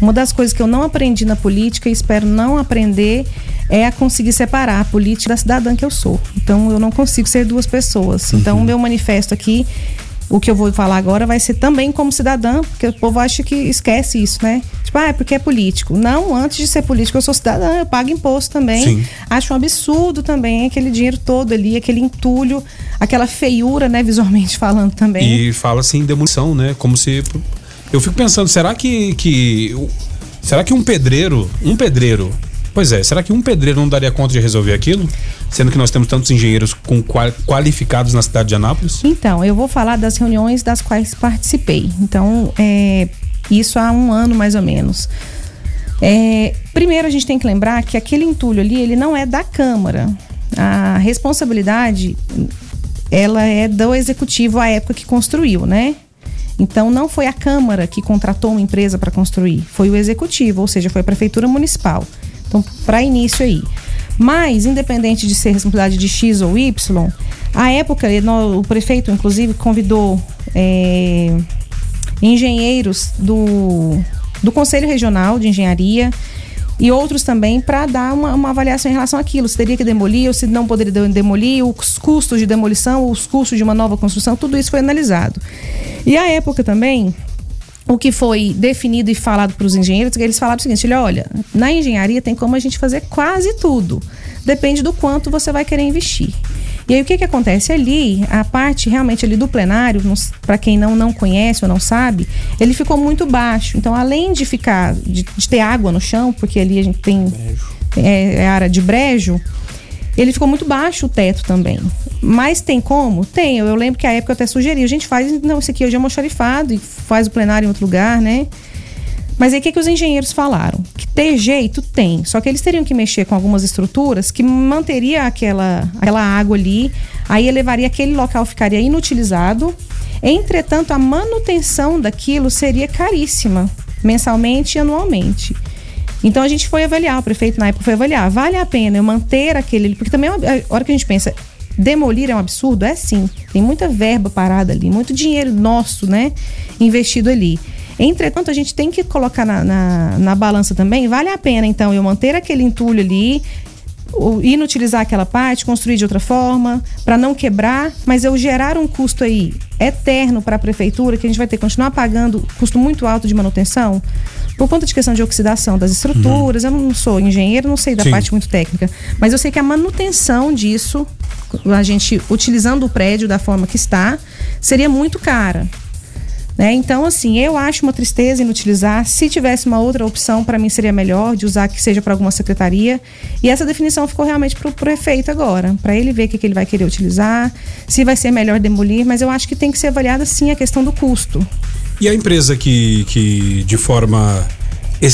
[SPEAKER 4] uma das coisas que eu não aprendi na política e espero não aprender é a conseguir separar a política da cidadã que eu sou. Então eu não consigo ser duas pessoas. Então o meu manifesto aqui o que eu vou falar agora vai ser também como cidadã, porque o povo acha que esquece isso, né? Tipo, ah, é porque é político. Não, antes de ser político, eu sou cidadã, eu pago imposto também. Sim. Acho um absurdo também aquele dinheiro todo ali, aquele entulho, aquela feiura, né, visualmente falando também.
[SPEAKER 2] E fala assim, demolição, né? Como se. Eu fico pensando, será que. que será que um pedreiro, um pedreiro, Pois é, será que um pedreiro não daria conta de resolver aquilo? Sendo que nós temos tantos engenheiros com qualificados na cidade de Anápolis?
[SPEAKER 4] Então, eu vou falar das reuniões das quais participei. Então, é, isso há um ano mais ou menos. É, primeiro, a gente tem que lembrar que aquele entulho ali, ele não é da Câmara. A responsabilidade, ela é do executivo à época que construiu, né? Então não foi a Câmara que contratou uma empresa para construir, foi o executivo, ou seja, foi a prefeitura municipal. Então, para início aí. Mas, independente de ser responsabilidade de X ou Y, a época, o prefeito, inclusive, convidou é, engenheiros do, do Conselho Regional de Engenharia e outros também para dar uma, uma, avaliação em relação àquilo. Se teria que demolir ou se não poderia demolir, os custos de demolição, os custos de uma nova construção, tudo isso foi analisado. E a época também, o que foi definido e falado para os engenheiros, eles falaram o seguinte: olha, na engenharia tem como a gente fazer quase tudo. Depende do quanto você vai querer investir. E aí o que, que acontece ali, a parte realmente ali do plenário, para quem não, não conhece ou não sabe, ele ficou muito baixo. Então, além de ficar, de, de ter água no chão, porque ali a gente tem é, é área de brejo, ele ficou muito baixo o teto também. Mas tem como? Tem. Eu, lembro que a época eu até sugeri. A gente faz, não, isso aqui hoje é almoxarifado e faz o plenário em outro lugar, né? Mas aí o que, que os engenheiros falaram? Que ter jeito tem, só que eles teriam que mexer com algumas estruturas que manteria aquela, aquela água ali, aí elevaria aquele local ficaria inutilizado. Entretanto, a manutenção daquilo seria caríssima, mensalmente e anualmente. Então a gente foi avaliar, o prefeito na época foi avaliar, vale a pena eu manter aquele. Porque também, é a hora que a gente pensa, demolir é um absurdo? É sim. Tem muita verba parada ali, muito dinheiro nosso, né? Investido ali. Entretanto, a gente tem que colocar na, na, na balança também, vale a pena então eu manter aquele entulho ali, inutilizar aquela parte, construir de outra forma, para não quebrar, mas eu gerar um custo aí eterno para a prefeitura, que a gente vai ter que continuar pagando custo muito alto de manutenção por conta de questão de oxidação das estruturas. Uhum. Eu não sou engenheiro, não sei da Sim. parte muito técnica, mas eu sei que a manutenção disso, a gente utilizando o prédio da forma que está, seria muito cara. Né? Então, assim, eu acho uma tristeza inutilizar. Se tivesse uma outra opção, para mim seria melhor de usar que seja para alguma secretaria. E essa definição ficou realmente para o prefeito agora, para ele ver o que, que ele vai querer utilizar, se vai ser melhor demolir. Mas eu acho que tem que ser avaliada sim a questão do custo.
[SPEAKER 2] E a empresa que, que de forma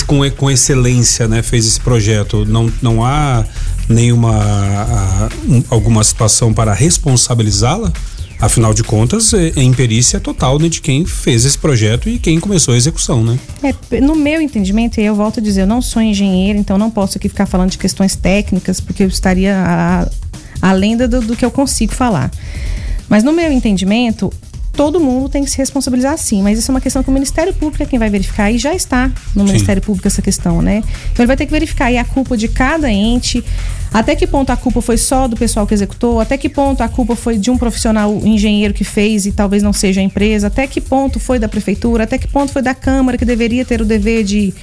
[SPEAKER 2] com, com excelência né, fez esse projeto, não, não há nenhuma alguma situação para responsabilizá-la? Afinal de contas, é, imperícia total né, de quem fez esse projeto e quem começou a execução, né?
[SPEAKER 4] É, no meu entendimento, e eu volto a dizer, eu não sou engenheiro, então não posso aqui ficar falando de questões técnicas, porque eu estaria além do, do que eu consigo falar. Mas no meu entendimento, todo mundo tem que se responsabilizar sim, mas isso é uma questão que o Ministério Público é quem vai verificar e já está no sim. Ministério Público essa questão, né? Então ele vai ter que verificar aí a culpa de cada ente, até que ponto a culpa foi só do pessoal que executou, até que ponto a culpa foi de um profissional engenheiro que fez e talvez não seja a empresa, até que ponto foi da prefeitura, até que ponto foi da Câmara que deveria ter o dever de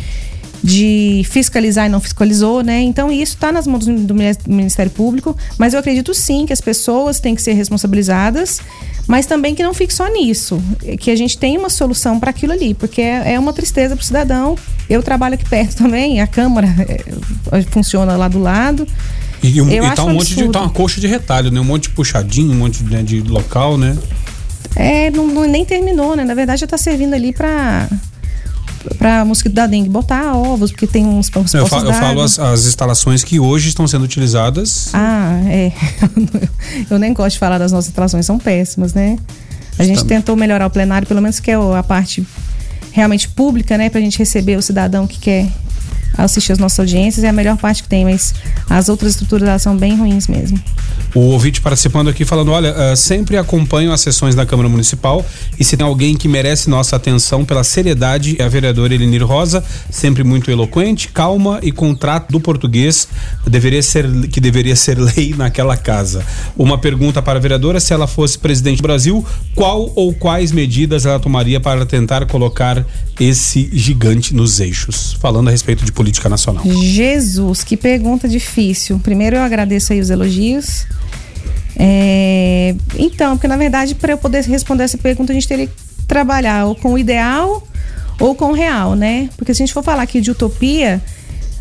[SPEAKER 4] de fiscalizar e não fiscalizou, né? Então isso está nas mãos do Ministério Público, mas eu acredito sim que as pessoas têm que ser responsabilizadas, mas também que não fique só nisso, que a gente tenha uma solução para aquilo ali, porque é, é uma tristeza para o cidadão. Eu trabalho aqui perto também, a Câmara é, funciona lá do lado.
[SPEAKER 2] E, um, e tá um monte de tá uma coxa de retalho, né? Um monte de puxadinho, um monte de, né, de local, né?
[SPEAKER 4] É, não, não- nem terminou, né? Na verdade já tá servindo ali pra para mosquito da dengue botar ovos, porque tem uns, uns
[SPEAKER 2] Eu,
[SPEAKER 4] poços
[SPEAKER 2] fa- eu falo as, as instalações que hoje estão sendo utilizadas.
[SPEAKER 4] Ah, é. Eu nem gosto de falar das nossas instalações, são péssimas, né? A gente
[SPEAKER 2] Justamente.
[SPEAKER 4] tentou melhorar o plenário, pelo menos que é a parte realmente pública, né? Pra gente receber o cidadão que quer assistir as nossas audiências, é a melhor parte que tem, mas as outras estruturas elas são bem ruins mesmo.
[SPEAKER 2] O ouvinte participando aqui falando: olha, ah, sempre acompanho as sessões da Câmara Municipal e se tem alguém que merece nossa atenção pela seriedade é a vereadora Elenir Rosa, sempre muito eloquente, calma e contrato do português deveria ser, que deveria ser lei naquela casa. Uma pergunta para a vereadora: se ela fosse presidente do Brasil, qual ou quais medidas ela tomaria para tentar colocar esse gigante nos eixos? Falando a respeito de política nacional.
[SPEAKER 4] Jesus, que pergunta difícil. Primeiro eu agradeço aí os elogios. É, então, porque na verdade, para eu poder responder essa pergunta, a gente teria que trabalhar ou com o ideal ou com o real, né? Porque se a gente for falar aqui de utopia,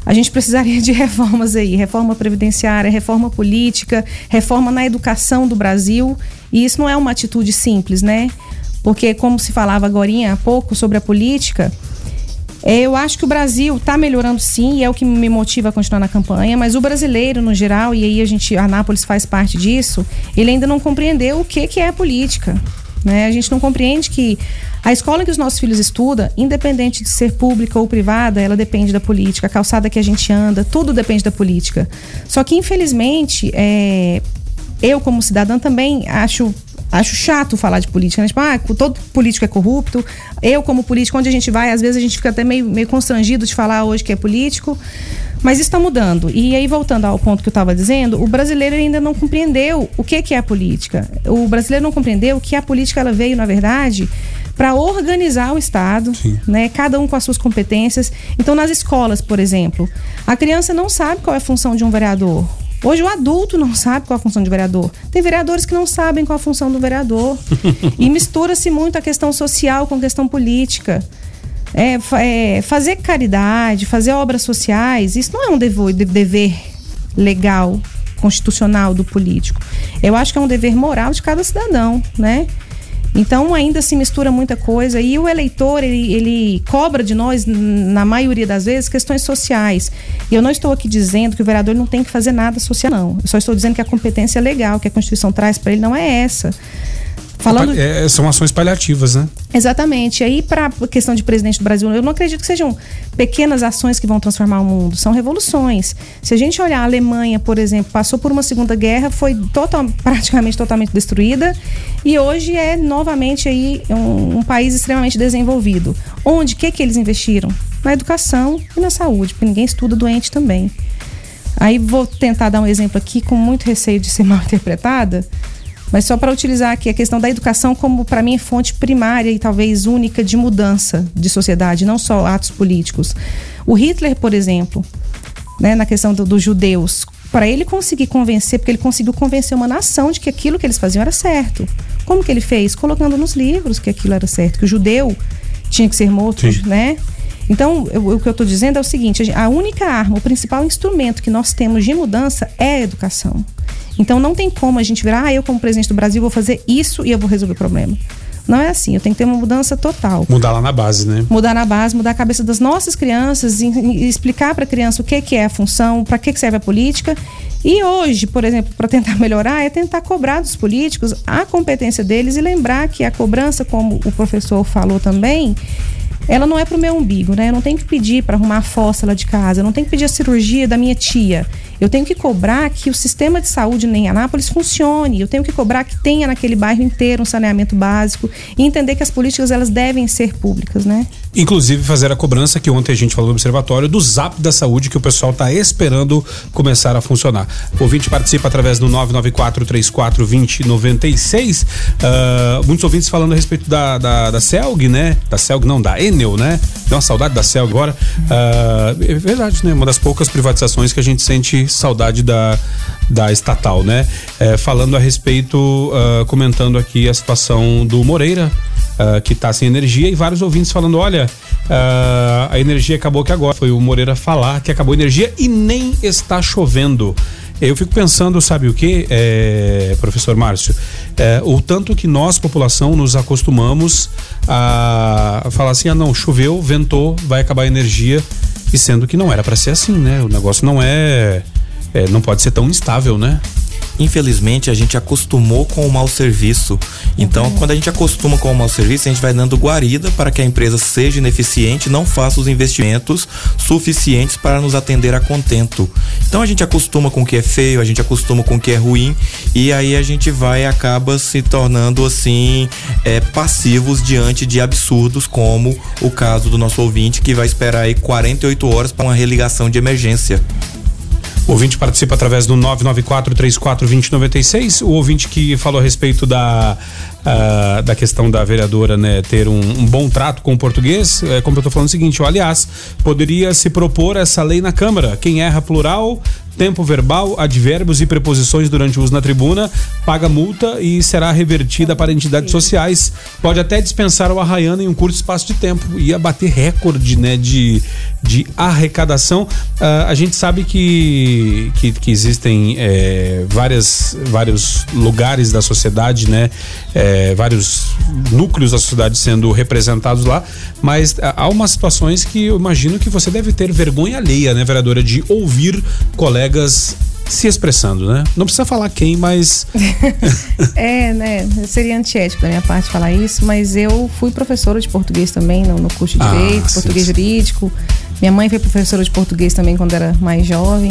[SPEAKER 4] a gente precisaria de reformas aí, reforma previdenciária, reforma política, reforma na educação do Brasil. E isso não é uma atitude simples, né? Porque como se falava agora há pouco sobre a política, é, Eu acho que o Brasil está melhorando sim, e é o que me motiva a continuar na campanha, mas o brasileiro, no geral, e aí a gente, a Anápolis faz parte disso, ele ainda não compreendeu o que, que é política. Né? A gente não compreende que a escola que os nossos filhos estudam, independente de ser pública ou privada, ela depende da política. A calçada que a gente anda, tudo depende da política. Só que, infelizmente, é, eu, como cidadã, também acho acho chato falar de política, né? Tipo, ah, todo político é corrupto. Eu, como político, onde a gente vai, às vezes a gente fica até meio, meio constrangido de falar hoje que é político. Mas isso está mudando. E aí, voltando ao ponto que eu estava dizendo, o brasileiro ainda não compreendeu o que, que é a política. O brasileiro não compreendeu que a política ela veio, na verdade, para organizar o Estado, né? Cada um com as suas competências. Então, nas escolas, por exemplo, a criança não sabe qual é a função de um vereador. Hoje o adulto não sabe qual a função de vereador. Tem vereadores que não sabem qual a função do vereador. e mistura-se muito a questão social com a questão política. É, é, fazer caridade, fazer obras sociais, isso não é um dever legal, constitucional do político. Eu acho que é um dever moral de cada cidadão, né? Então ainda se mistura muita coisa e o eleitor ele, ele cobra de nós na maioria das vezes questões sociais. E eu não estou aqui dizendo que o vereador não tem que fazer nada social não. Eu só estou dizendo que a competência legal que a Constituição traz para ele não é essa. Falando
[SPEAKER 2] É, são ações paliativas, né?
[SPEAKER 4] Exatamente. E aí, para a questão de presidente do Brasil, eu não acredito que sejam pequenas ações que vão transformar o mundo, são revoluções. Se a gente olhar a Alemanha, por exemplo, passou por uma segunda guerra, foi total, praticamente totalmente destruída e hoje é novamente aí um, um país extremamente desenvolvido. Onde, o que, que eles investiram? Na educação e na saúde, porque ninguém estuda doente também. Aí vou tentar dar um exemplo aqui com muito receio de ser mal interpretada, mas só para utilizar aqui a questão da educação como para mim fonte primária e talvez única de mudança de sociedade, não só atos políticos. O Hitler, por exemplo, né, na questão do- dos judeus, para ele conseguir convencer, porque ele conseguiu convencer uma nação de que aquilo que eles faziam era certo. Como que ele fez? Colocando nos livros que aquilo era certo, que o judeu tinha que ser morto,
[SPEAKER 2] Sim.
[SPEAKER 4] né? Então, eu- o que eu estou dizendo é o seguinte: a única arma, o principal instrumento que nós temos de mudança é a educação. Então, não tem como a gente virar, ah, eu, como presidente do Brasil, vou fazer isso e eu vou resolver o problema. Não é assim. Eu tenho que ter uma mudança total
[SPEAKER 2] Mudar lá na base, né?
[SPEAKER 4] mudar na base, mudar a cabeça das nossas crianças, explicar para a criança o que, que é a função, para que, que serve a política. E hoje, por exemplo, para tentar melhorar, é tentar cobrar dos políticos a competência deles e lembrar que a cobrança, como o professor falou também, ela não é para o meu umbigo, né? Eu não tenho que pedir para arrumar a fossa lá de casa, eu não tenho que pedir a cirurgia da minha tia. Eu tenho que cobrar que o sistema de saúde em Anápolis funcione. Eu tenho que cobrar que tenha naquele bairro inteiro um saneamento básico e entender que as políticas elas devem ser públicas, né?
[SPEAKER 2] Inclusive fazer a cobrança que ontem a gente falou no observatório do Zap da Saúde que o pessoal está esperando começar a funcionar. O ouvinte participa através do 994 34 20 96. Ah, muitos ouvintes falando a respeito da, da, da Celg, né? Da Celg, não, da Enel, né? Deu uma saudade da Celg agora. Ah, é verdade, né? Uma das poucas privatizações que a gente sente saudade da, da estatal, né? É, falando a respeito, ah, comentando aqui a situação do Moreira, ah, que está sem energia, e vários ouvintes falando: olha, ah, a energia acabou que agora. Foi o Moreira falar que acabou a energia e nem está chovendo. Eu fico pensando, sabe o que, professor Márcio? É, o tanto que nós, população, nos acostumamos a falar assim: ah, não, choveu, ventou, vai acabar a energia. E sendo que não era para ser assim, né? O negócio não é, é. não pode ser tão instável, né?
[SPEAKER 3] Infelizmente a gente acostumou com o mau serviço. Então, uhum. quando a gente acostuma com o mau serviço, a gente vai dando guarida para que a empresa seja ineficiente, não faça os investimentos suficientes para nos atender a contento. Então, a gente acostuma com o que é feio, a gente acostuma com o que é ruim e aí a gente vai acaba se tornando assim é, passivos diante de absurdos como o caso do nosso ouvinte que vai esperar aí 48 horas para uma religação de emergência.
[SPEAKER 2] O ouvinte participa através do 994-34-2096. O ouvinte que falou a respeito da, uh, da questão da vereadora né, ter um, um, bom trato com o português, é, como eu estou falando o seguinte: aliás, poderia se propor essa lei na Câmara. Quem erra plural tempo verbal, advérbios e preposições durante o uso na tribuna, paga multa e será revertida para entidades sociais. Pode até dispensar o arraiano em um curto espaço de tempo. Ia bater recorde né, de, de arrecadação. Uh, a gente sabe que, que, que existem é, várias, vários lugares da sociedade, né, é, vários núcleos da sociedade sendo representados lá, mas uh, há umas situações que eu imagino que você deve ter vergonha alheia, né, vereadora, de ouvir colegas colegas se expressando, né? Não precisa falar quem, mas.
[SPEAKER 4] é, né? Seria antiético da minha parte falar isso, mas eu fui professora de português também no, no curso de ah, Direito, português sim. jurídico. Minha mãe foi professora de português também quando era mais jovem.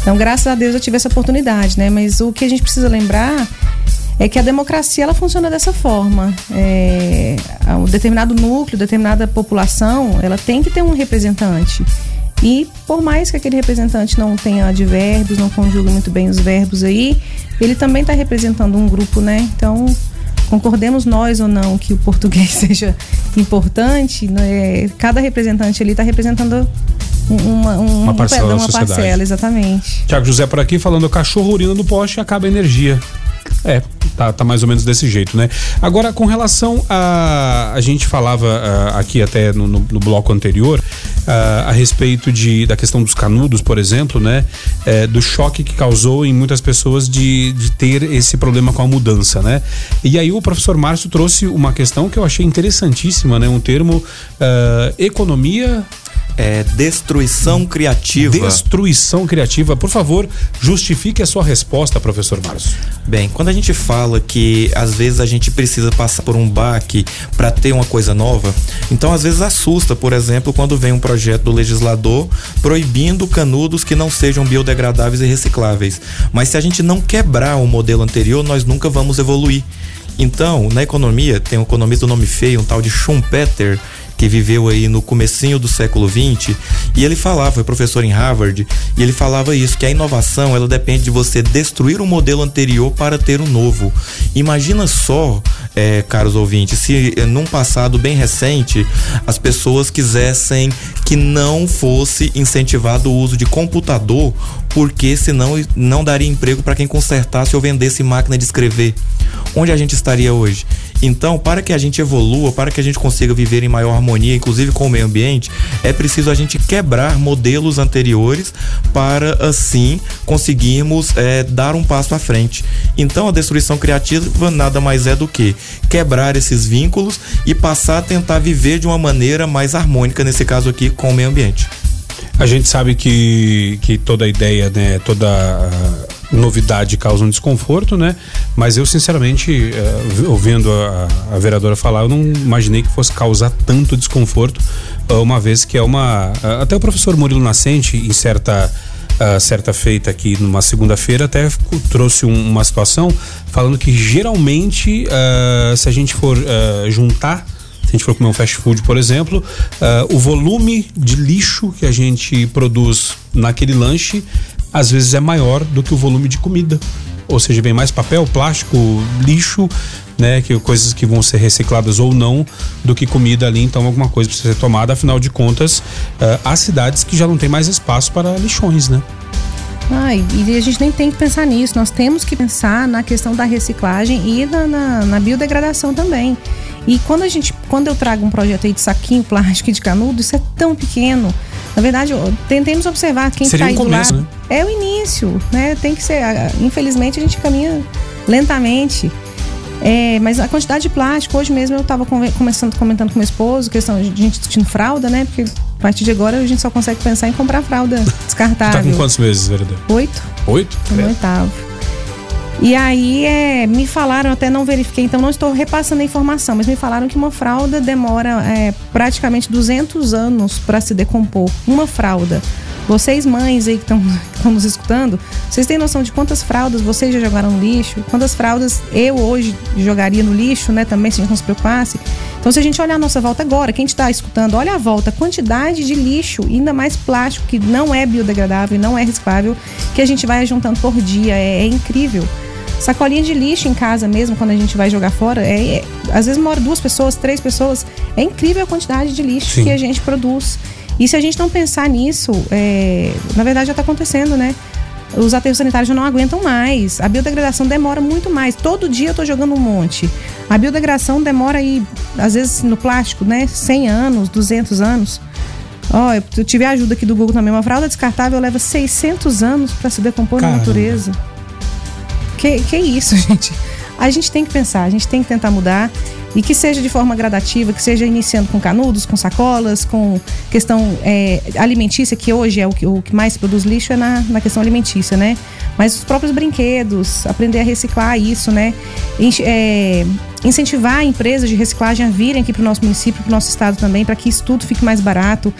[SPEAKER 4] Então, graças a Deus eu tive essa oportunidade, né? Mas o que a gente precisa lembrar é que a democracia ela funciona dessa forma. É, um determinado núcleo, determinada população, ela tem que ter um representante. E por mais que aquele representante não tenha advérbios, não conjugue muito bem os verbos aí, ele também está representando um grupo, né? Então, concordemos nós ou não que o português seja importante, né? cada representante ali está representando uma, um,
[SPEAKER 2] uma parcela,
[SPEAKER 4] uma parcela, exatamente.
[SPEAKER 2] Tiago José por aqui falando cachorro urina no poste e acaba a energia. É, tá, tá mais ou menos desse jeito, né? Agora, com relação a. A gente falava uh, aqui até no, no, no bloco anterior uh, a respeito de, da questão dos canudos, por exemplo, né? É, do choque que causou em muitas pessoas de, de ter esse problema com a mudança, né? E aí o professor Márcio trouxe uma questão que eu achei interessantíssima, né? Um termo uh, economia
[SPEAKER 3] é, destruição criativa.
[SPEAKER 2] Destruição criativa. Por favor, justifique a sua resposta, professor Márcio.
[SPEAKER 3] Bem, quando a gente fala que às vezes a gente precisa passar por um baque para ter uma coisa nova, então às vezes assusta, por exemplo, quando vem um projeto do legislador proibindo canudos que não sejam biodegradáveis e recicláveis. Mas se a gente não quebrar o modelo anterior, nós nunca vamos evoluir. Então, na economia, tem um economista do nome feio, um tal de Schumpeter, que viveu aí no comecinho do século 20, e ele falava, foi professor em Harvard, e ele falava isso, que a inovação, ela depende de você destruir um modelo anterior para ter um novo. Imagina só, é, caros ouvintes, se eh, num passado bem recente as pessoas quisessem que não fosse incentivado o uso de computador, porque senão não daria emprego para quem consertasse ou vendesse máquina de escrever. Onde a gente estaria hoje? Então, para que a gente evolua, para que a gente consiga viver em maior harmonia, inclusive com o meio ambiente, é preciso a gente quebrar modelos anteriores para assim conseguirmos é, dar um passo à frente. Então, a destruição criativa nada mais é do que quebrar esses vínculos e passar a tentar viver de uma maneira mais harmônica, nesse caso aqui, com o meio ambiente.
[SPEAKER 2] A gente sabe que, que toda ideia, né, toda novidade causa um desconforto, né? Mas eu, sinceramente, uh, ouvindo a, a, vereadora falar, eu não imaginei que fosse causar tanto desconforto, uh, uma vez que é uma. Uh, até o professor Murilo Nascente, em certa. certa feita aqui numa segunda-feira até trouxe um, uma situação falando que geralmente se a gente for juntar se a gente for comer um fast food, por exemplo, uh, o volume de lixo que a gente produz naquele lanche às vezes é maior do que o volume de comida. Ou seja, vem mais papel, plástico, lixo, né, que coisas que vão ser recicladas ou não, do que comida ali, então alguma coisa precisa ser tomada, afinal de contas, uh, há cidades que já não tem mais espaço para lixões, né?
[SPEAKER 4] Ah, e a gente nem tem que pensar nisso, nós temos que pensar na questão da reciclagem e na, na, na biodegradação também. E quando a gente, quando eu trago um projeto aí de saquinho plástico e de canudo, isso é tão pequeno. Na verdade, tentemos observar quem está um indo começo. Né? É o início, né? Tem que ser. Infelizmente, a gente caminha lentamente. É, mas a quantidade de plástico, hoje mesmo eu estava começando comentando com meu esposo, questão de gente discutindo fralda, né? Porque a partir de agora a gente só consegue pensar em comprar fralda descartável.
[SPEAKER 2] tá com quantos meses, vereador?
[SPEAKER 4] Oito.
[SPEAKER 2] Oito?
[SPEAKER 4] No é. oitavo. E aí é, me falaram, até não verifiquei, então não estou repassando a informação, mas me falaram que uma fralda demora é, praticamente 200 anos para se decompor. Uma fralda. Vocês, mães aí que estão nos escutando, vocês têm noção de quantas fraldas vocês já jogaram no lixo? Quantas fraldas eu hoje jogaria no lixo, né? Também, se a gente não se preocupasse. Então, se a gente olhar a nossa volta agora, quem está escutando, olha a volta, a quantidade de lixo, ainda mais plástico que não é biodegradável não é reciclável, que a gente vai juntando por dia. É, é incrível. Sacolinha de lixo em casa mesmo, quando a gente vai jogar fora, é, é às vezes mora duas pessoas, três pessoas. É incrível a quantidade de lixo Sim. que a gente produz. E se a gente não pensar nisso, é, na verdade já está acontecendo, né? Os aterros sanitários já não aguentam mais. A biodegradação demora muito mais. Todo dia eu estou jogando um monte. A biodegradação demora aí, às vezes no plástico, né? 100 anos, 200 anos. Ó, oh, eu tive a ajuda aqui do Google também. Uma fralda descartável leva 600 anos para se decompor Caramba. na natureza. Que, que isso, gente? A gente tem que pensar, a gente tem que tentar mudar e que seja de forma gradativa, que seja iniciando com canudos, com sacolas, com questão é, alimentícia, que hoje é o que, o que mais produz lixo é na, na questão alimentícia, né? Mas os próprios brinquedos, aprender a reciclar isso, né? É, incentivar empresas de reciclagem a virem aqui para o nosso município, para o nosso estado também, para que isso tudo fique mais barato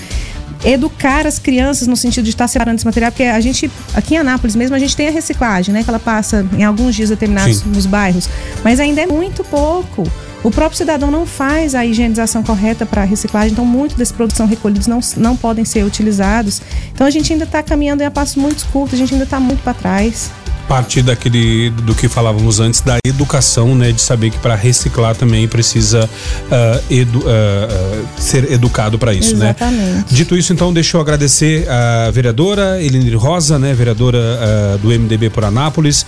[SPEAKER 4] educar as crianças no sentido de estar separando esse material, porque a gente, aqui em Anápolis mesmo, a gente tem a reciclagem, né? Que ela passa em alguns dias determinados Sim. nos bairros, mas ainda é muito pouco. O próprio cidadão não faz a higienização correta para a reciclagem, então muitos desses produtos são recolhidos, não, não podem ser utilizados. Então a gente ainda está caminhando em a passos muito curtos, a gente ainda está muito para trás
[SPEAKER 2] partir daquele do que falávamos antes da educação, né, de saber que para reciclar também precisa uh, edu, uh, ser educado para isso,
[SPEAKER 4] né? Exatamente.
[SPEAKER 2] né? Dito isso, então, deixa eu agradecer a vereadora Elinir Rosa, né, vereadora do MDB por Anápolis,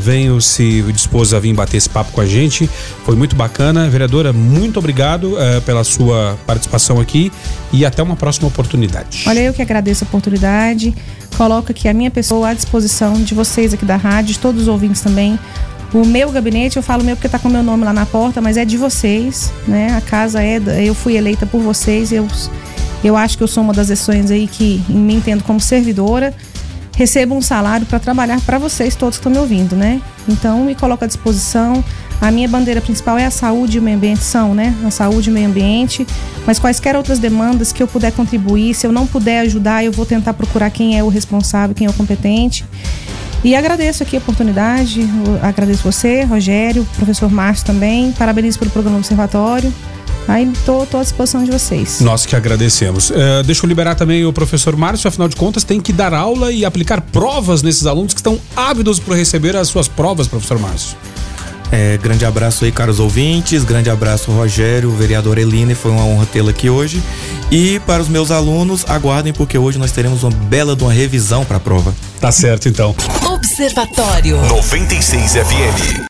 [SPEAKER 2] venho se dispôs a vir bater esse papo com a gente, foi muito bacana, vereadora, muito obrigado pela sua participação aqui e até uma próxima oportunidade.
[SPEAKER 4] Olha, eu que agradeço a oportunidade coloco aqui a minha pessoa à disposição de vocês aqui da rádio, de todos os ouvintes também. O meu gabinete, eu falo meu porque está com o meu nome lá na porta, mas é de vocês, né? A casa é, eu fui eleita por vocês, eu, eu acho que eu sou uma das exceções aí que me entendo como servidora. Recebo um salário para trabalhar para vocês todos que estão me ouvindo, né? Então, me coloco à disposição. A minha bandeira principal é a saúde e o meio ambiente, são, né? A saúde e o meio ambiente. Mas quaisquer outras demandas que eu puder contribuir, se eu não puder ajudar, eu vou tentar procurar quem é o responsável, quem é o competente. E agradeço aqui a oportunidade, agradeço você, Rogério, professor Márcio também, parabenizo pelo programa Observatório. Aí tô à disposição de vocês.
[SPEAKER 2] Nós que agradecemos. Uh, deixa eu liberar também o professor Márcio, afinal de contas, tem que dar aula e aplicar provas nesses alunos que estão ávidos por receber as suas provas, professor Márcio.
[SPEAKER 3] É, grande abraço aí, caros ouvintes. Grande abraço, Rogério, vereador Eline. Foi uma honra tê-la aqui hoje. E para os meus alunos, aguardem, porque hoje nós teremos uma bela de uma revisão para a prova.
[SPEAKER 2] Tá certo, então.
[SPEAKER 5] Observatório 96 FM.